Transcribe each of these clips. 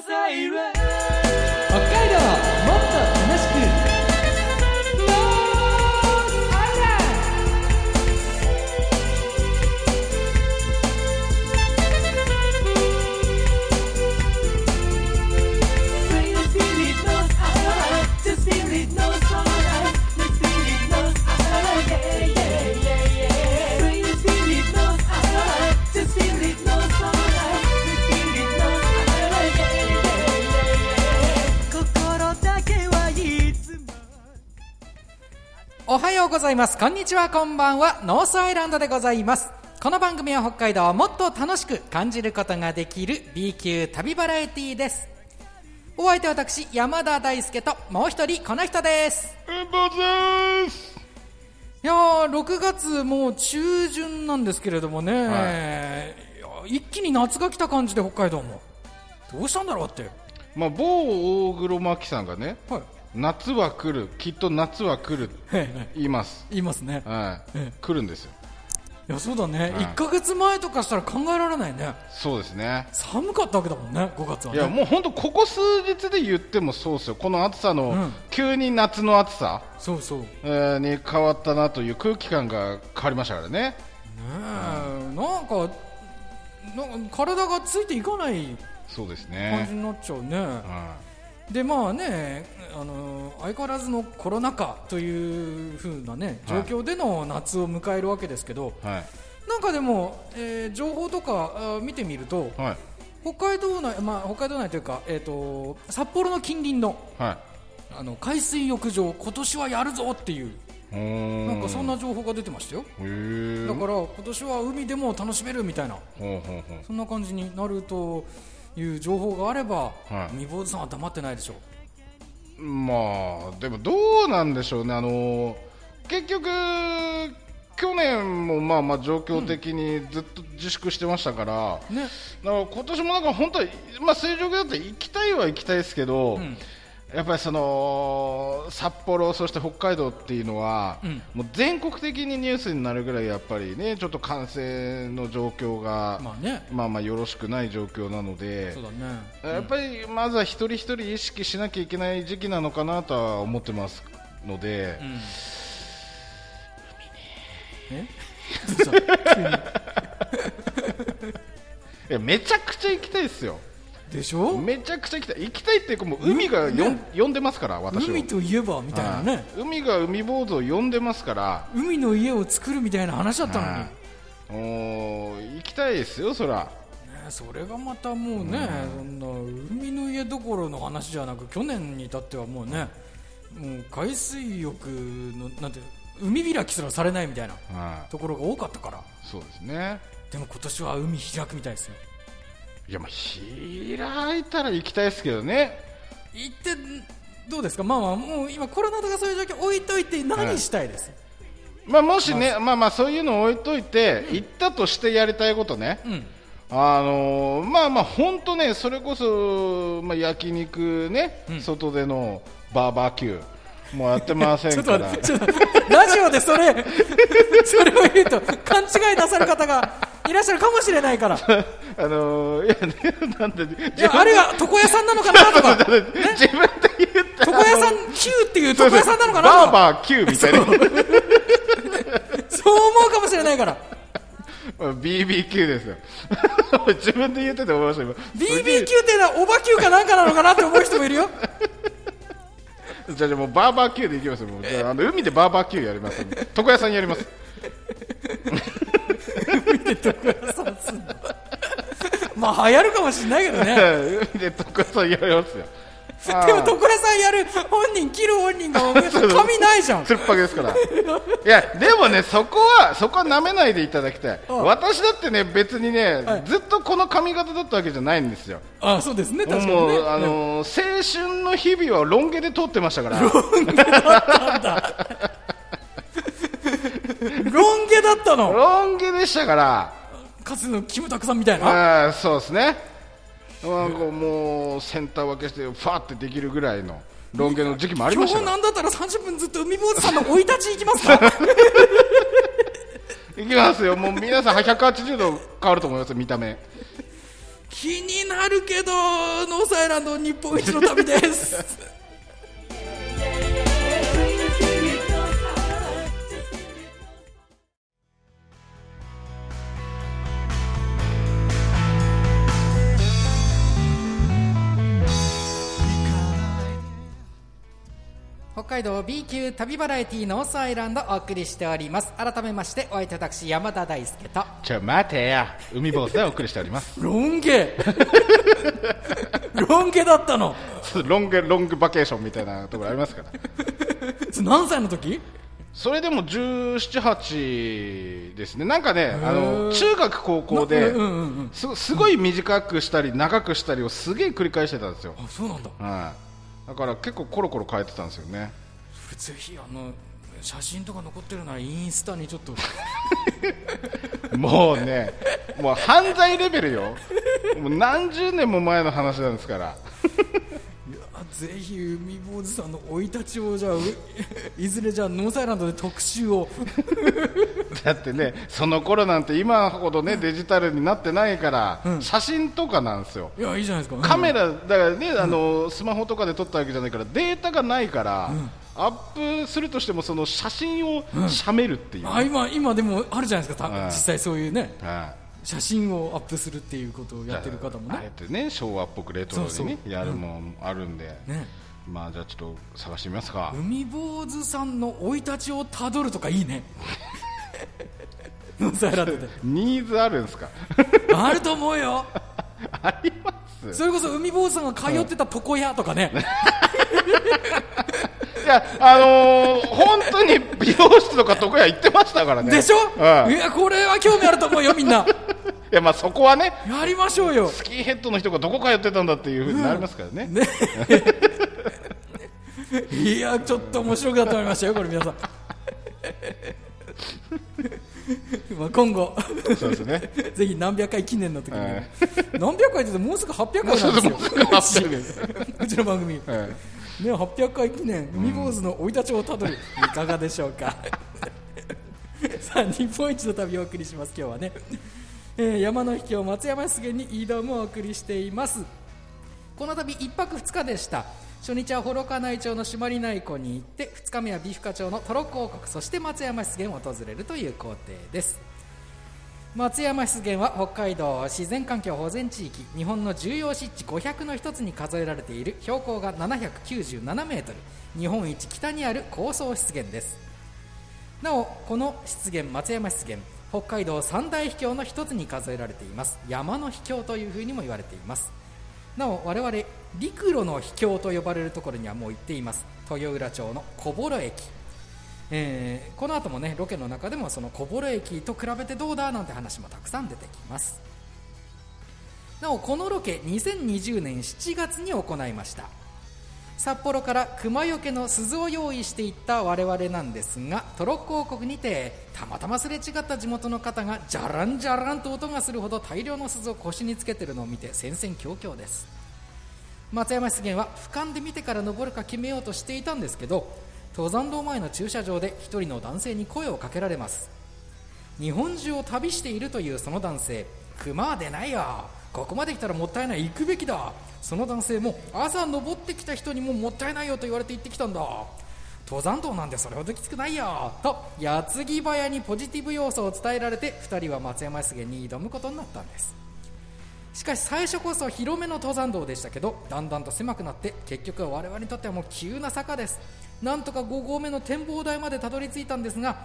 サおはようございます。こんにちは。こんばんは。ノースアイランドでございます。この番組は北海道をもっと楽しく感じることができる B 級旅バラエティーです。お相手は私山田大輔ともう一人この人です。いやー6月もう中旬なんですけれどもね、いや一気に夏が来た感じで北海道も。どうしたんだろうって。まあ、某大黒摩季さんがねはい夏は来るきっと夏は来る言います、言いますね。はい。ええ。来るんですよ。いやそうだね、はい。1ヶ月前とかしたら考えられないね。そうですね。寒かったわけだもんね5月はいねやもう本当ここ数日で言ってもそうですよ。この暑さの、うん。急に夏の暑さ、そうそう。ねえーに変わったなという空気感が変わりましたからね。え。なんかなんか体がついていかないそうです感ねじ、になっちゃうね、はでまあねあの相変わらずのコロナ禍という風なね状況での夏を迎えるわけですけど、いはい。なんかでも、えー情報とかあ見てみるとはい。北海道内、まあ、北海道内というか、えー、と札幌の近隣のはい。あの海水浴場今年はやるぞっていうなんかそんな情報が出てましたよ。だから今年は海でも楽しめるみたいなそんな感じになるという情報があれば、はい。未坊主さんは黙ってないでしょまあでもどうなんでしょうね、あの結局、去年もまあまあ状況的にずっと自粛してましたから、うね。だから今年もなんか本当は、まあ、正常だったら行きたいは行きたいですけど、んやっぱりその札幌、そして北海道っていうのは、うん。もう全国的にニュースになるぐらいやっぱりねちょっと感染の状況が、まあね。まあまあよろしくない状況なのでそう。だね。やっぱりまずは一人一人意識しなきゃいけない時期なのかなとは思ってますので、うん。え？いやめちゃくちゃ行きたいですよ、でしょ？めちゃくちゃ行きたい、行きたいっていうか、もう海がよん、呼んでますから、私を海といえばみたいなね、はい。海が海坊主を呼んでますから、海の家を作るみたいな話だったのに、う行きたいですよ、そら、それがまたもうね、そんな海の家どころの話じゃなく去年に至ってはもうねもう海水浴のなんて海開きすらされないみたいなはところが多かったから。い、そうですね、でも今年は海開くみたいですよいや、まあ、開いたら行きたいですけどね、行ってどうですか？まあまあもう今コロナとかそういう状況置いといて何したいです、まあ、もしね、まあまあ、そういうのを置いといて、行ったとしてやりたいことね。うん。あのーまあまあ本当ねそれこそまあ焼肉ね、うん。外でのバーバキューもうやってませんから。ラジオでそれ、それを言うと、勘違いなさる方がいらっしゃるかもしれないから。い あのーいやねなんで自や、あるいは床屋さんなのかなとか、自分で言った床屋さん、Q っていう床屋さんなのかなとか、バーバーキューみたいな。そう。思うかもしれないから。BBQ ですよ。自分で言ってて思いました今。BBQ っていうのはオバ Q かなんかなのかなって思う人もいるよ。じゃあじゃあもうバーバーキューでいきますよ。もうじゃああの海でバーバーキューやります。床屋さんやります床屋さんすんの。まあ流行るかもしれないけどね。海で床屋さんやりますよ でも床屋さんやる本人、切る本人が髪 ないじゃん。つるっぱげですから。いや、でもね、そこは、そこは舐めないでいただきたい。うん私だってね、別にね、はいずっとこの髪型だったわけじゃないんですよ。あそうですね、確かにもう、ね。あのー青春の日々はロン毛で通ってましたから。ロン毛だったの？ロン毛でしたから。かつてのキムタクさんみたいな？あーそうですね。なんかもう、センター分けして、ファーってできるぐらいのロン毛の時期もありま今したから。日なんだったら30分ずっと海坊主さんの生い立ち行きますか？いきますよ。もう皆さん180度変わると思いますよ、見た目。気になるけどノースアイランド日本一の旅です北海道 B 級旅バラエティノースアイランドお送りしております。改めましてお相手私山田大輔と。ちょ待てや。海坊主でお送りしております。ロン毛。ロン毛だったの。ロングロングバケーションみたいなところありますから。何歳の時？それでも1718ですね。なんかねあの中学高校でうんうんうん。すすごい短くしたり長くしたりをすげえ繰り返してたんですよ、あそうなんだ。はい、だから結構コロコロ変えてたんですよね。ぜひあの写真とか残ってるならインスタにちょっと。もうねもう犯罪レベルよ。もう何十年も前の話なんですから。あぜひ海坊主さんの生い立ちをじゃあう いずれじゃあノースアイランドで特集を。だってねその頃なんて今ほどねデジタルになってないから、写真とかなんですよ。いやいいじゃないですか。カメラだからね、あのスマホとかで撮ったわけじゃないからデータがないから、アップするとしてもその写真を写メるっていう、あ今今でもあるじゃないですかたうん。実際そういうね。はい写真をアップするっていうことをやってる方もあねえてね昭和っぽくレトロにねやるもんあるんで、ね。まあじゃあちょっと探してみますか、海坊主さんの生い立ちをたどるとかいいね。ノースアイランドでニーズあるんですか？あると思うよ。あります。それこそ海坊主さんが通ってた床屋とかね、いやあのー本当に美容室とか床屋行ってましたからね。でしょ、うん。いやこれは興味あると思うよみんな。いやまあそこはねやりましょうよ。スキンヘッドの人がどこ通ってたんだっていうふうになりますからね,、ね。いやちょっと面白くなってまいりましたよこれ皆さん。まあ今後。そうですね。ぜひ何百回記念の時に、はい。何百回ってもうすぐ800回なんですよ。もうすぐ800回うちの番組、ね、はい。800回記念。海坊主の生い立ちをたどる。いかがでしょうか。さあ日本一の旅をお送りします今日はね、えー山の秘境松山湿原に挑むをお送りしています。この度1泊2日でした。初日は幌加内町の朱鞠内湖に行って2日目は美深町のトロッコ王国そして松山湿原を訪れるという工程です。松山湿原は北海道自然環境保全地域日本の重要湿地500の一つに数えられている標高が797メートル日本一北にある高層湿原です。なおこの湿原松山湿原北海道三大秘境の一つに数えられています。山の秘境というふうにも言われています。なお我々陸路の秘境と呼ばれるところにはもう行っています。豊浦町の小幌駅。えーこの後もねロケの中でもその小幌駅と比べてどうだなんて話もたくさん出てきます。なおこのロケ2020年7月に行いました。札幌から熊よけの鈴を用意していった我々なんですがトロッコ王国にてたまたますれ違った地元の方がじゃらんじゃらんと音がするほど大量の鈴を腰につけてるのを見て戦々恐々です。松山湿原は俯瞰で見てから登るか決めようとしていたんですけど登山道前の駐車場で一人の男性に声をかけられます。日本中を旅しているというその男性熊は出ないよ。ここまで来たらもったいない。行くべきだ。その男性も朝登ってきた人にももったいないよと言われて行ってきたんだ。登山道なんてそれほどきつくないよと矢継ぎ早にポジティブ要素を伝えられて2人は松山湿原に挑むことになったんです。しかし最初こそ広めの登山道でしたけどだんだんと狭くなって結局は我々にとってはもう急な坂です。なんとか5合目の展望台までたどり着いたんですが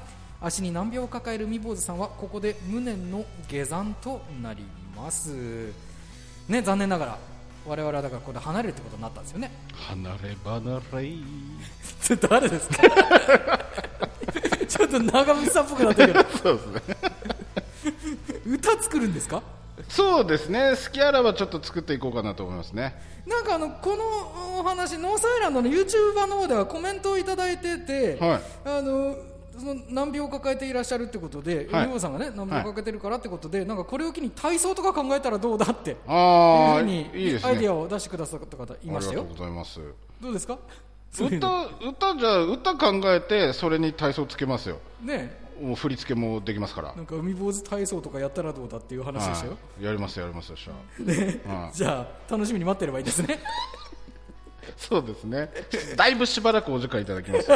足に難病を抱える未坊主さんはここで無念の下山となります。ね残念ながら我々はだからここで離れるってことになったんですよね。離れ離れ。それ誰ですか？ちょっと長渕さんっぽくなってるけどそうですね。歌作るんですか？そうですね。好きあらばちょっと作っていこうかなと思いますね。なんかあのこのお話ノースアイランドの YouTuber の方ではコメントをいただいてて、はい。あのその難病を抱えていらっしゃるってことで、はい。海坊さんがね難病を抱えてるからってことで、なんかこれを機に体操とか考えたらどうだっていうああふうにいいね。アイディアを出してくださった方いましたよ。ありがとうございます。どうですか？歌歌じゃあ歌考えてそれに体操つけますよ。ね。もう振り付けもできますから。なんか海坊主体操とかやったらどうだっていう話でしたよ、はい、やりますやりますよゃはい。じゃあ楽しみに待ってればいいですね。そうですね。だいぶしばらくお時間いただきます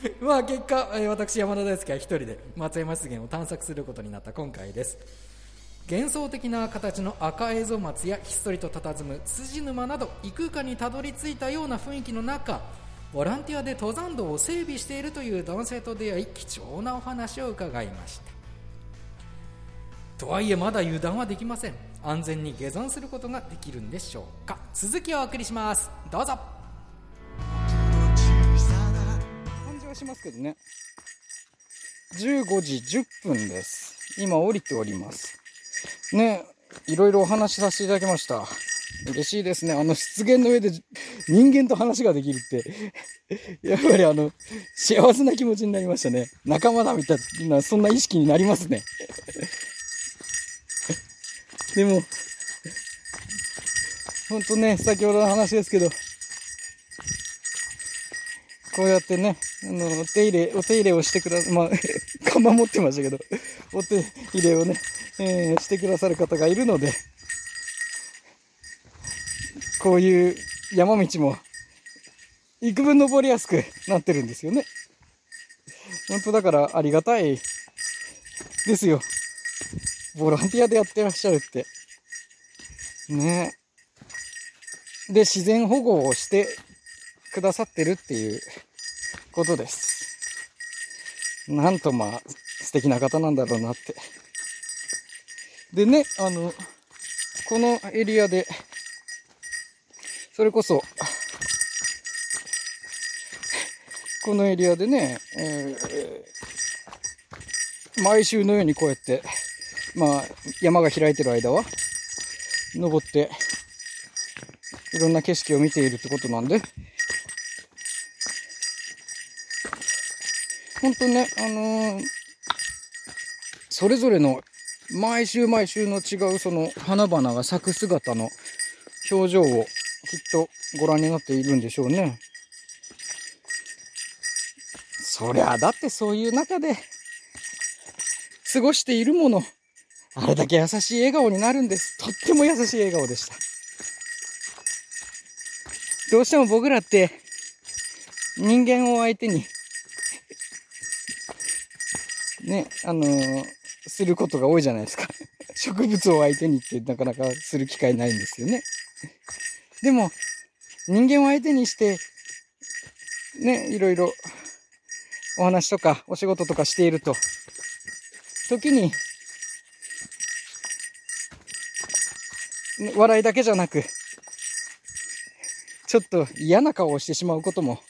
まあ結果、え私山田大輔は一人で松山湿原を探索することになった今回です。幻想的な形の赤エゾ松やひっそりと佇む辻沼など異空間にたどり着いたような雰囲気の中ボランティアで登山道を整備しているという男性と出会い貴重なお話を伺いました。とはいえまだ油断はできません。安全に下山することができるんでしょうか。続きをお送りします。どうぞ。しますけどね。15時10分です。今降りております。ね、いろいろお話しさせていただきました。嬉しいですね。あの湿原の上で人間と話ができるって、やっぱりあの、幸せな気持ちになりましたね。仲間だみたいな、そんな意識になりますね。でも、ほんとね、先ほどの話ですけど、こうやってね、あの、お手入れ、お手入れをしてくだ、まあ、看板持ってましたけど、お手入れをね、えーしてくださる方がいるので、こういう山道も、幾分登りやすくなってるんですよね。本当だからありがたいですよ。ボランティアでやってらっしゃるって。ねで、自然保護をしてくださってるっていうことです。なんとまあ、素敵な方なんだろうなって。でね、あの、このエリアで、それこそ、このエリアでね、えー毎週のようにこうやって、まあ、山が開いてる間は、登って、いろんな景色を見ているってことなんで、本当ね、あのーそれぞれの毎週毎週の違うその花々が咲く姿の表情をきっとご覧になっているんでしょうね。そりゃ、だってそういう中で過ごしているもの、あれだけ優しい笑顔になるんです。とっても優しい笑顔でした。どうしても僕らって人間を相手にね、あのーすることが多いじゃないですか。植物を相手にってなかなかする機会ないんですよね。でも、人間を相手にして、ね、いろいろお話とかお仕事とかしていると、時に、笑いだけじゃなく、ちょっと嫌な顔をしてしまうことも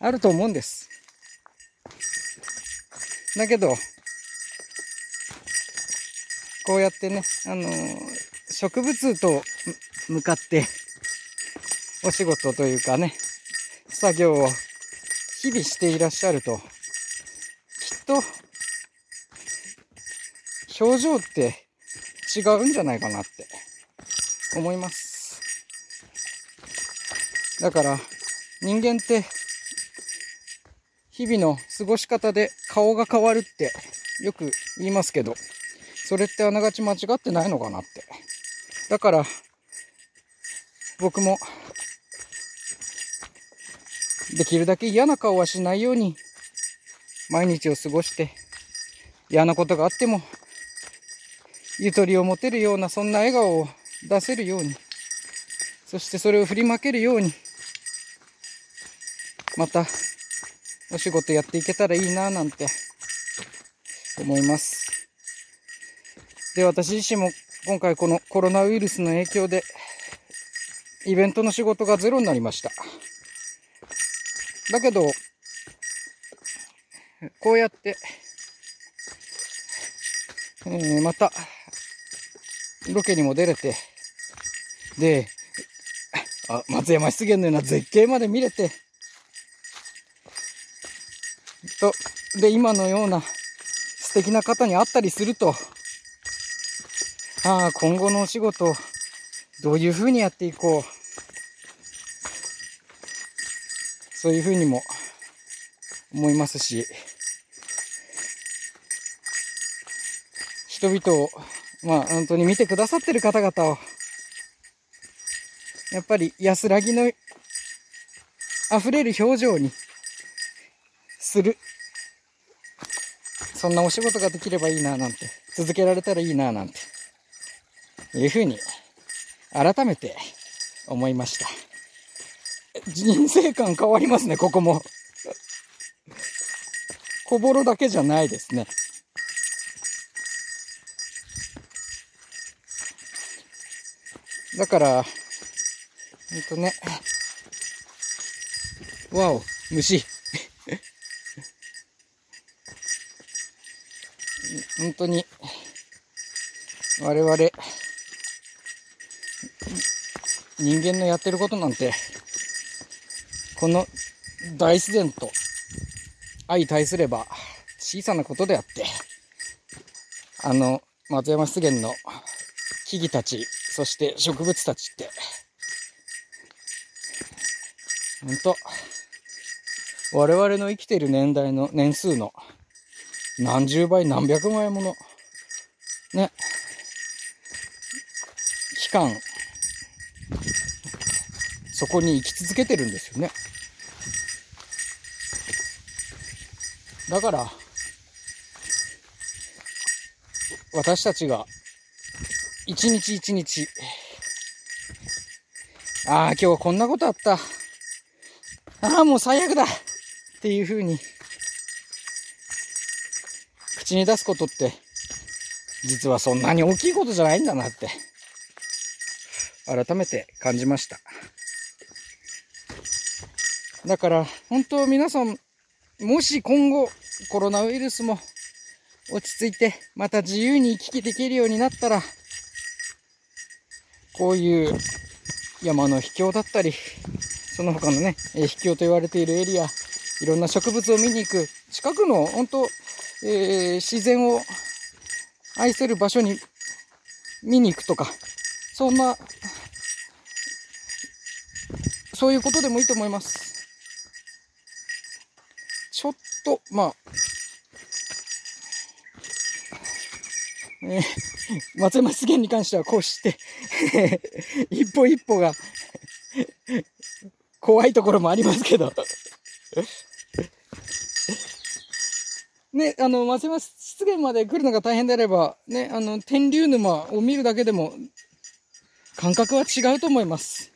あると思うんです。だけど、こうやってね、あの植物と向かって、お仕事というかね、作業を日々していらっしゃると、きっと、表情って違うんじゃないかなって思います。だから、人間って、日々の過ごし方で顔が変わるってよく言いますけど、それってあながち間違ってないのかなって。だから、僕も、できるだけ嫌な顔はしないように、毎日を過ごして、嫌なことがあっても、ゆとりを持てるような、そんな笑顔を出せるように、そしてそれを振りまけるように、また、お仕事やっていけたらいいな、なんて、思います。で、私自身も今回このコロナウイルスの影響で、イベントの仕事がゼロになりました。だけど、こうやって、えーまた、ロケにも出れて、で、あ松山湿原のような絶景まで見れて、と、で、今のような素敵な方に会ったりすると、ああ、今後のお仕事、どういうふうにやっていこう。そういうふうにも思いますし、人々を、まあ本当に見てくださってる方々を、やっぱり安らぎの溢れる表情にするそんなお仕事ができればいいななんて、続けられたらいいななんて、いうふうに改めて思いました。人生観変わりますね、ここも。小ボロだけじゃないですね。だから、ほんとね。わお、虫。本当に、我々、人間のやってることなんて、この大自然と。相対すれば小さなことであって、あの、松山湿原の。木々たち、そして植物たちって、ほんと、我々の生きている年代の年数の。何十倍何百倍もの、ね、期間、そこに生き続けてるんですよね。だから、私たちが、一日一日、ああ、今日はこんなことあった。ああ、もう最悪だっていう風に、口に出すことって、実はそんなに大きいことじゃないんだなって、改めて感じました。だから、本当皆さん、もし今後、コロナウイルスも落ち着いて、また自由に行き来できるようになったら、こういう山の秘境だったり、その他のね、秘境と言われているエリア、いろんな植物を見に行く、近くの本当、えー自然を愛せる場所に見に行くとか、そんな、そういうことでもいいと思います。ちょっと、まあ、えー松山湿原に関してはこうして、一歩一歩が怖いところもありますけど。ね、あの、松山湿原まで来るのが大変であれば、ね、あの、天竜沼を見るだけでも、感覚は違うと思います。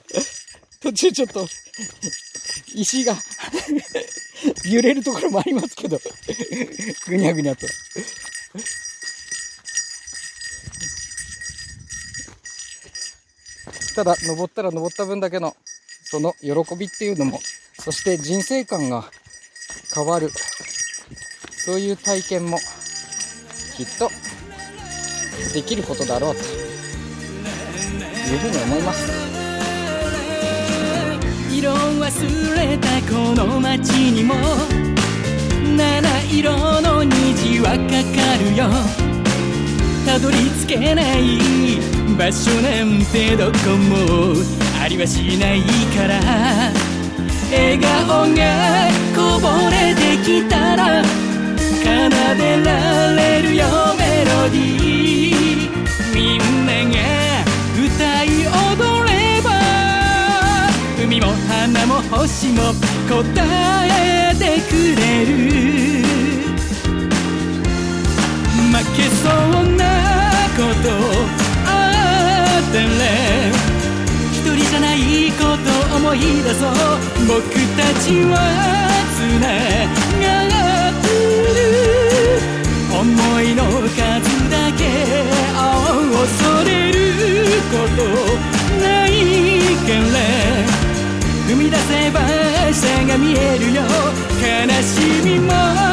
途中ちょっと、石が 揺れるところもありますけど、ぐにゃぐにゃと。ただ、登ったら登った分だけの、その喜びっていうのも、そして人生観が変わる、そういう体験も、きっと、できることだろうと、いうふうに思います。色忘れたこの街にも七色の虹はかかるよたどり着けない場所なんてどこもありはしないから笑顔がこぼれてきたら奏でられるよメロディーみんなが歌い踊れば海も花も星も答えてくれる。負けそうなことあったら一人じゃないこと思い出そう。僕たちはつ思いの数だけ恐れることないけれ。踏み出せば下が見えるよ。悲しみも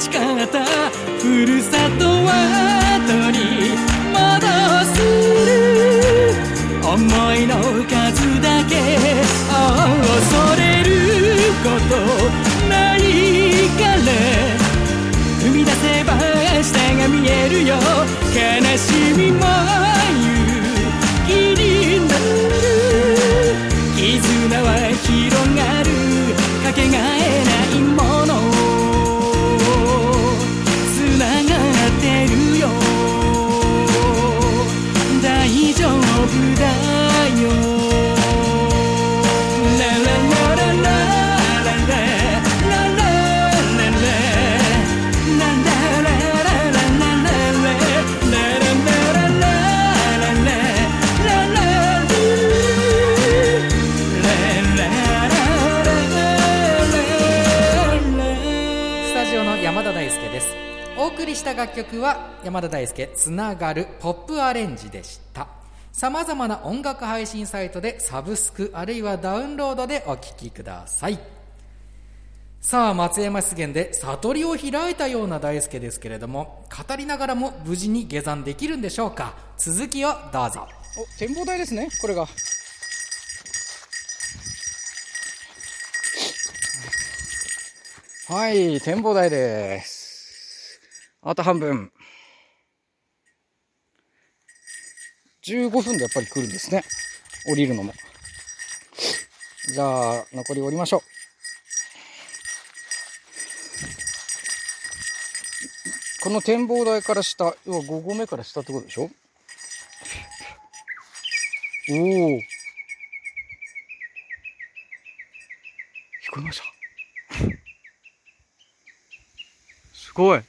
ち方ふるさとはジオの山田大輔です。お送りした楽曲は山田大輔つながるポップアレンジでした。さまざまな音楽配信サイトでサブスクあるいはダウンロードでお聴きください。さあ松山湿原で悟りを開いたような大輔ですけれども語りながらも無事に下山できるんでしょうか。続きをどうぞ。お展望台ですねこれが。はい展望台です。あと半分。15分でやっぱり来るんですね。降りるのも。じゃあ残り降りましょう。この展望台から下要は5合目から下ってことでしょ？おお。聞こえました。すごい。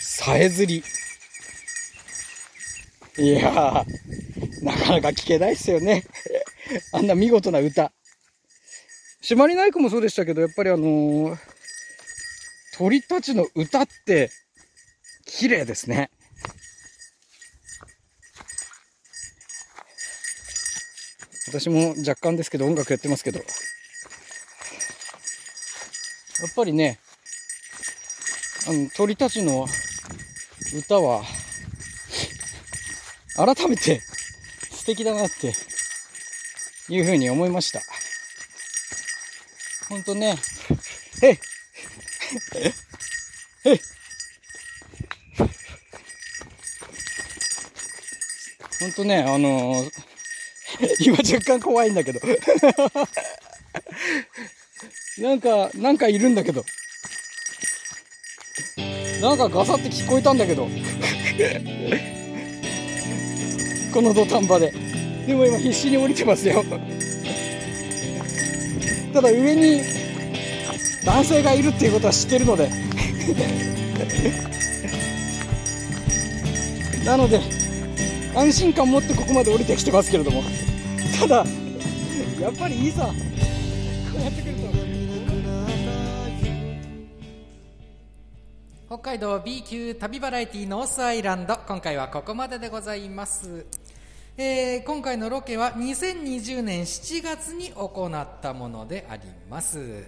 さえずり。いや、なかなか聞けないっすよね。あんな見事な歌。締まりない子もそうでしたけど、やっぱりあのー鳥たちの歌って、綺麗ですね。私も若干ですけど音楽やってますけど。やっぱりね、あの、鳥たちの歌は、改めて素敵だなっていうふうに思いました。ほんとね、へいへいほんとね、あのー今若干怖いんだけど。なんか、なんかいるんだけど。なんかガサって聞こえたんだけど。この土壇場で。でも今必死に降りてますよ。ただ上に男性がいるっていうことは知ってるので。なので、安心感持ってここまで降りてきてますけれども。ただ、やっぱりいざ、こうやってくると。北海道 B 級旅バラエティノースアイランド今回はここまででございます、えー今回のロケは2020年7月に行ったものであります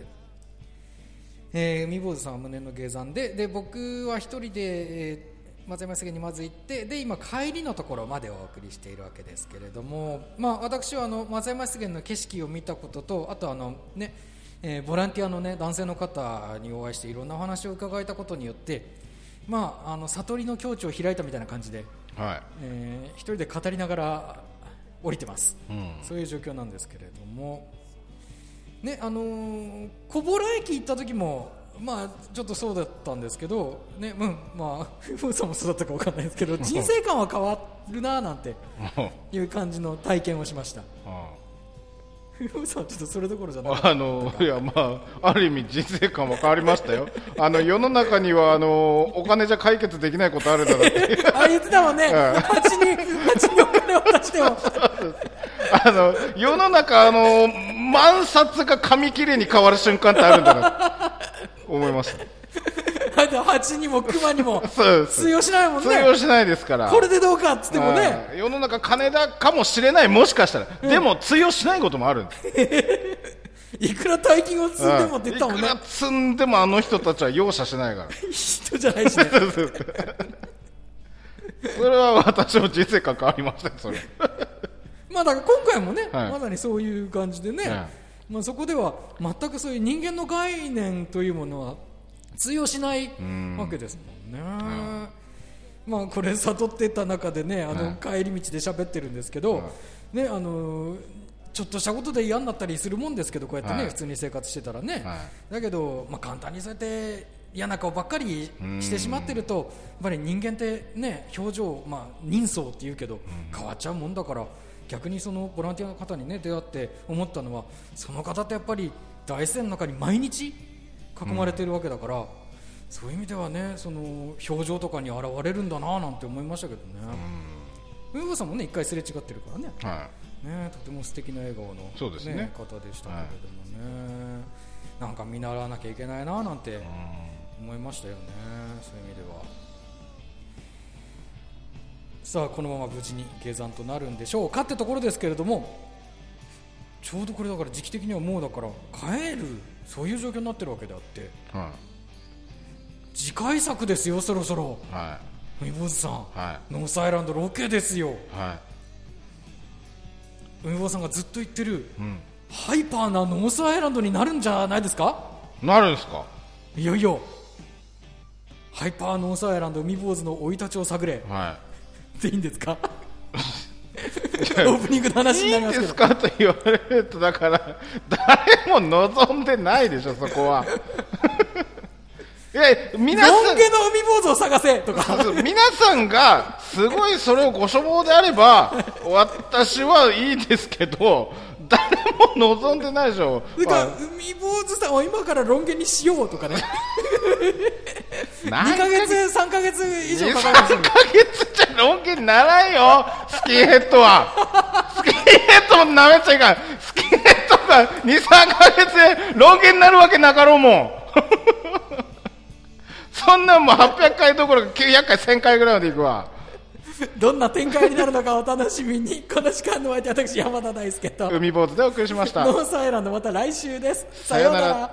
えー海坊主さんは胸の下山でで僕は一人で、えー松山杉にまず行ってで今帰りのところまでお送りしているわけですけれども、まあ、私はあの松山杉の景色を見たこととあとあのねえーボランティアの、ね、男性の方にお会いしていろんなお話を伺えたことによって、まあ、あの悟りの境地を開いたみたいな感じで、はえー一人で語りながら降りてます、い。うん。そういう状況なんですけれども、ねあのー小幌駅行った時も、まあ、ちょっとそうだったんですけど、ねうんまあ、ふうさんもそうだったかわかんないですけど人生観は変わるななんていう感じの体験をしました。ふうさんはちょっとそれどころじゃなかったあのいやまあある意味人生観は変わりましたよ。あの世の中にはあのお金じゃ解決できないことあるだろうって。あ言ってたもんね、蜂に蜂にお金を出しても。あの世の中あの万札が紙切れに変わる瞬間ってあるんだな。と思いました。だ蜂にも熊にも 通用しないもんね。通用しないですから。これでどうかっつってもね。はい世の中金だかもしれないもしかしたら、でも通用しないこともあるんです。いくら大金を積んでもって言ったもんね。いくら積んでもあの人たちは容赦しないから。人じゃないしね。それは私も人生関わりましたよそれ。まあだから今回もね、はい。まさにそういう感じでね、はまあ、そこでは全くそういう人間の概念というものは通用しないわけですもんね。まあこれ悟ってた中でねあの帰り道で喋ってるんですけど、ねあのちょっとしたことで嫌になったりするもんですけどこうやってね、はい。普通に生活してたらね、はだけど、まあ、簡単にそうやって嫌な顔ばっかりしてしまってるとやっぱり人間ってね表情、まあ、人相っていうけど変わっちゃうもんだから逆にそのボランティアの方にね出会って思ったのはその方ってやっぱり大自然の中に毎日囲まれてるわけだから、そういう意味ではねその表情とかに現れるんだななんて思いましたけどね。上郷さんもね一回すれ違ってるからね。はねとても素敵な笑顔の、そうですね。方でしたけれどもね、なんか見習わなきゃいけないななんて思いましたよねそういう意味ではさあこのまま無事に下山となるんでしょうかってところですけれどもちょうどこれだから時期的にはもうだから帰るそういう状況になってるわけであってい。は次回作ですよそろそろ。いは海坊主さん、い。はノースアイランドロケですよ。いは海坊主さんがずっと言ってるいうん。ハイパーなノースアイランドになるんじゃないですか？なるんですか？いよいよハイパーノースアイランド海坊主の生い立ちを探れ。はでいいんですか？オープニングの話いいいんになりますけど。ですか？と言われるとだから誰も望んでないでしょそこは。いや皆さんの海坊主を探せとか。皆さんがすごいそれをご所望であれば私はいいですけど誰も望んでないでしょ、それからま海坊主さんを今からロン毛にしようとかね。あ、2ヶ月3ヶ月以上かかりますよ3ヶ月じゃロン毛にならんよ。スキンヘッドは。スキンヘッドもなめちゃいかん。スキンヘッドが23ヶ月でロン毛になるわけなかろうもん。そんなんもう800回どころか900回1000回ぐらいまでいくわ。どんな展開になるのかお楽しみに。この時間の相手私山田大輔と海坊主でお送りしましたノースアイランドまた来週ですさようなら